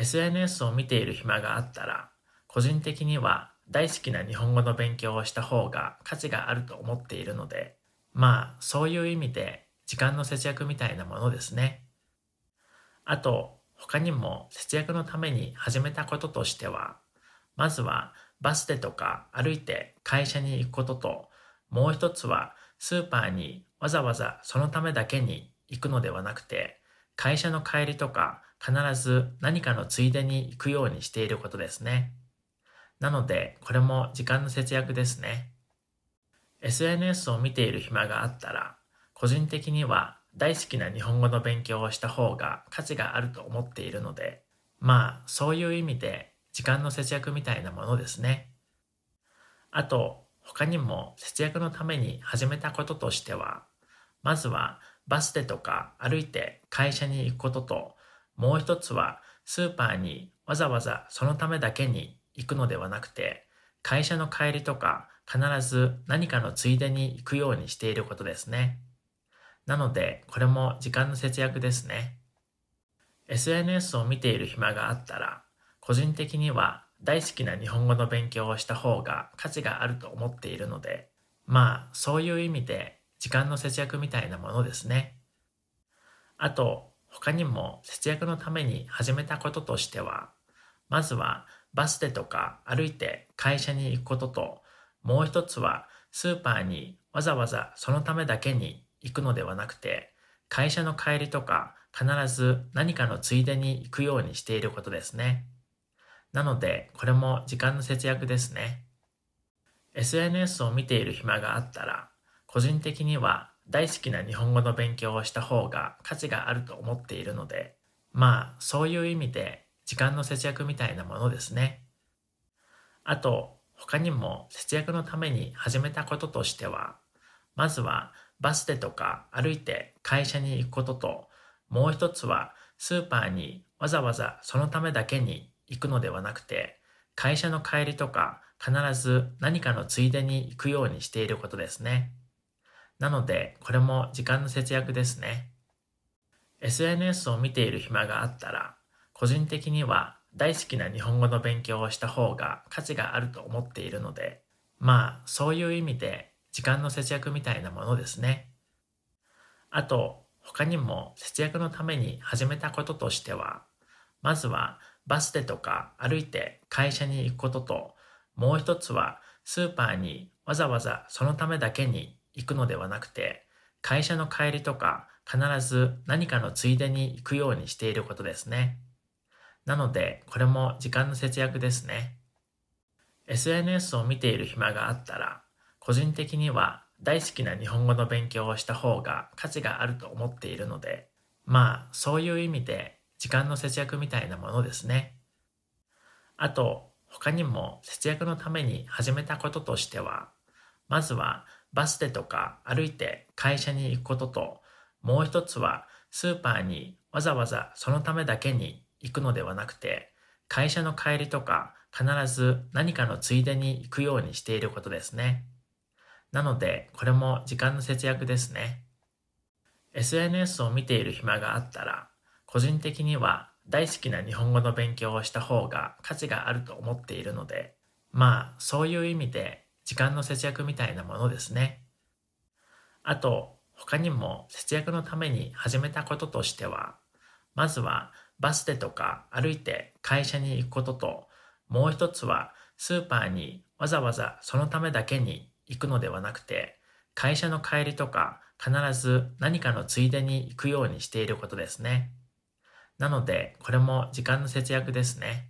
SNS を見ている暇があったら、個人的には大好きな日本語の勉強をした方が価値があると思っているので、まあそういう意味で時間の節約みたいなものですね。あと他にも節約のために始めたこととしては、まずはバスでとか歩いて会社に行くことと、もう一つはスーパーにわざわざそのためだけに行くのではなくて、会社の帰りとか必ず何かのついでに行くようにしていることですね。なので、これも時間の節約ですね。SNS を見ている暇があったら、個人的には大好きな日本語の勉強をした方が価値があると思っているので、まあそういう意味で時間の節約みたいなものですね。あと他にも節約のために始めたこととしては、まずはバスでとか歩いて会社に行くことと、もう一つはスーパーにわざわざそのためだけに行くのではなくて、会社の帰りとか必ず何かのついでに行くようにしていることですね。なので、これも時間の節約ですね。SNS を見ている暇があったら、個人的には大好きな日本語の勉強をした方が価値があると思っているので、まあ、そういう意味で時間の節約みたいなものですね。あと、他にも節約のために始めたこととしては、まずはバスでとか歩いて会社に行くことと、もう一つはスーパーにわざわざそのためだけに行くのではなくて、会社の帰りとか必ず何かのついでに行くようにしていることですね。なので、これも時間の節約ですね。SNS を見ている暇があったら、個人的には大好きな日本語の勉強をした方が価値があると思っているので、まあそういう意味で時間の節約みたいなものですね。あと他にも節約のために始めたこととしては、まずはバスでとか歩いて会社に行くことと、もう一つはスーパーにわざわざそのためだけに行くのではなくて、会社の帰りとか必ず何かのついでに行くようにしていることですね。なので、これも時間の節約ですね。SNS を見ている暇があったら、個人的には大好きな日本語の勉強をした方が価値があると思っているので、まあそういう意味で時間の節約みたいなものですね。あと、他にも節約のために始めたこととしては、まずはバスでとか歩いて会社に行くことと、もう一つはスーパーにわざわざそのためだけに行くのではなくて、会社の帰りとか必ず何かのついでに行くようにしていることですね。なので、これも時間の節約ですね。SNS を見ている暇があったら、個人的には大好きな日本語の勉強をした方が価値があると思っているので、まあそういう意味で時間の節約みたいなものですね。あと他にも節約のために始めたこととしては、まずはバスでとか歩いて会社に行くことと、もう一つはスーパーにわざわざそのためだけに行くのではなくて、会社の帰りとか必ず何かのついでに行くようにしていることですね。なので、これも時間の節約ですね。SNS を見ている暇があったら、個人的には大好きな日本語の勉強をした方が価値があると思っているので、まあそういう意味で時間の節約みたいなものですね。あと他にも節約のために始めたこととしては、まずはバスでとか歩いて会社に行くことと、もう一つはスーパーにわざわざそのためだけに行くのではなくて、会社の帰りとか必ず何かのついでに行くようにしていることですね。なので、これも時間の節約ですね。